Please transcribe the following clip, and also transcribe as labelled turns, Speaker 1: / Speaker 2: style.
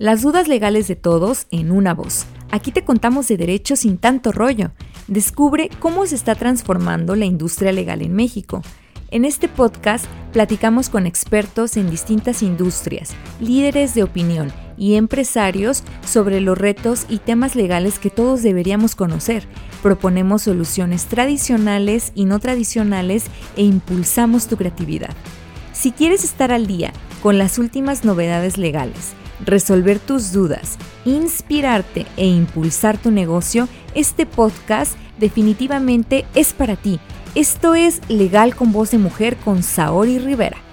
Speaker 1: Las dudas legales de todos en una voz. Aquí te contamos de derechos sin tanto rollo. Descubre cómo se está transformando la industria legal en México. En este podcast platicamos con expertos en distintas industrias, líderes de opinión y empresarios sobre los retos y temas legales que todos deberíamos conocer. Proponemos soluciones tradicionales y no tradicionales e impulsamos tu creatividad. Si quieres estar al día con las últimas novedades legales, resolver tus dudas, inspirarte e impulsar tu negocio, este podcast definitivamente es para ti. Esto es Legal con Voz de Mujer con Saori Rivera.